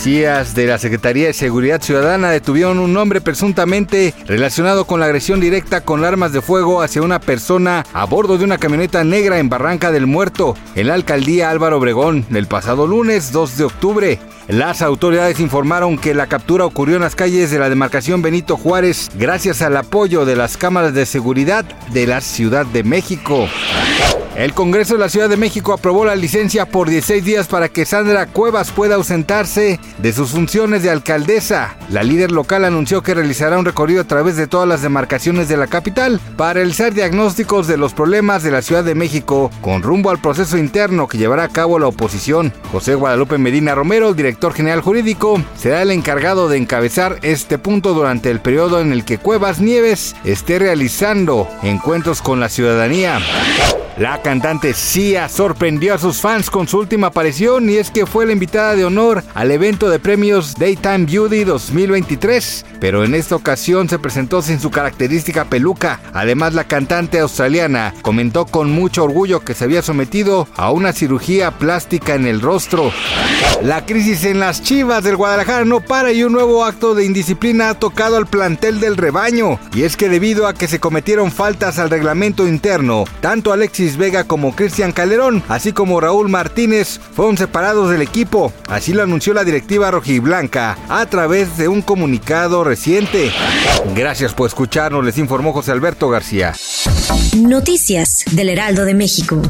Policías de la Secretaría de Seguridad Ciudadana detuvieron un hombre presuntamente relacionado con la agresión directa con armas de fuego hacia una persona a bordo de una camioneta negra en Barranca del Muerto, en la alcaldía Álvaro Obregón, el pasado lunes 2 de octubre. Las autoridades informaron que la captura ocurrió en las calles de la demarcación Benito Juárez gracias al apoyo de las cámaras de seguridad de la Ciudad de México. El Congreso de la Ciudad de México aprobó la licencia por 16 días para que Sandra Cuevas pueda ausentarse de sus funciones de alcaldesa. La líder local anunció que realizará un recorrido a través de todas las demarcaciones de la capital para realizar diagnósticos de los problemas de la Ciudad de México con rumbo al proceso interno que llevará a cabo la oposición. José Guadalupe Medina Romero, el director general jurídico, será el encargado de encabezar este punto durante el periodo en el que Cuevas Nieves esté realizando encuentros con la ciudadanía. La cantante Sia sorprendió a sus fans con su última aparición y es que fue la invitada de honor al evento de premios Daytime Beauty 2023, pero en esta ocasión se presentó sin su característica peluca. Además, la cantante australiana comentó con mucho orgullo que se había sometido a una cirugía plástica en el rostro. La crisis en las Chivas del Guadalajara no para y un nuevo acto de indisciplina ha tocado al plantel del rebaño. Y es que debido a que se cometieron faltas al reglamento interno, tanto Alexis Vega como Cristian Calderón, así como Raúl Martínez, fueron separados del equipo. Así lo anunció la directiva rojiblanca a través de un comunicado reciente. Gracias por escucharnos, les informó José Alberto García. Noticias del Heraldo de México.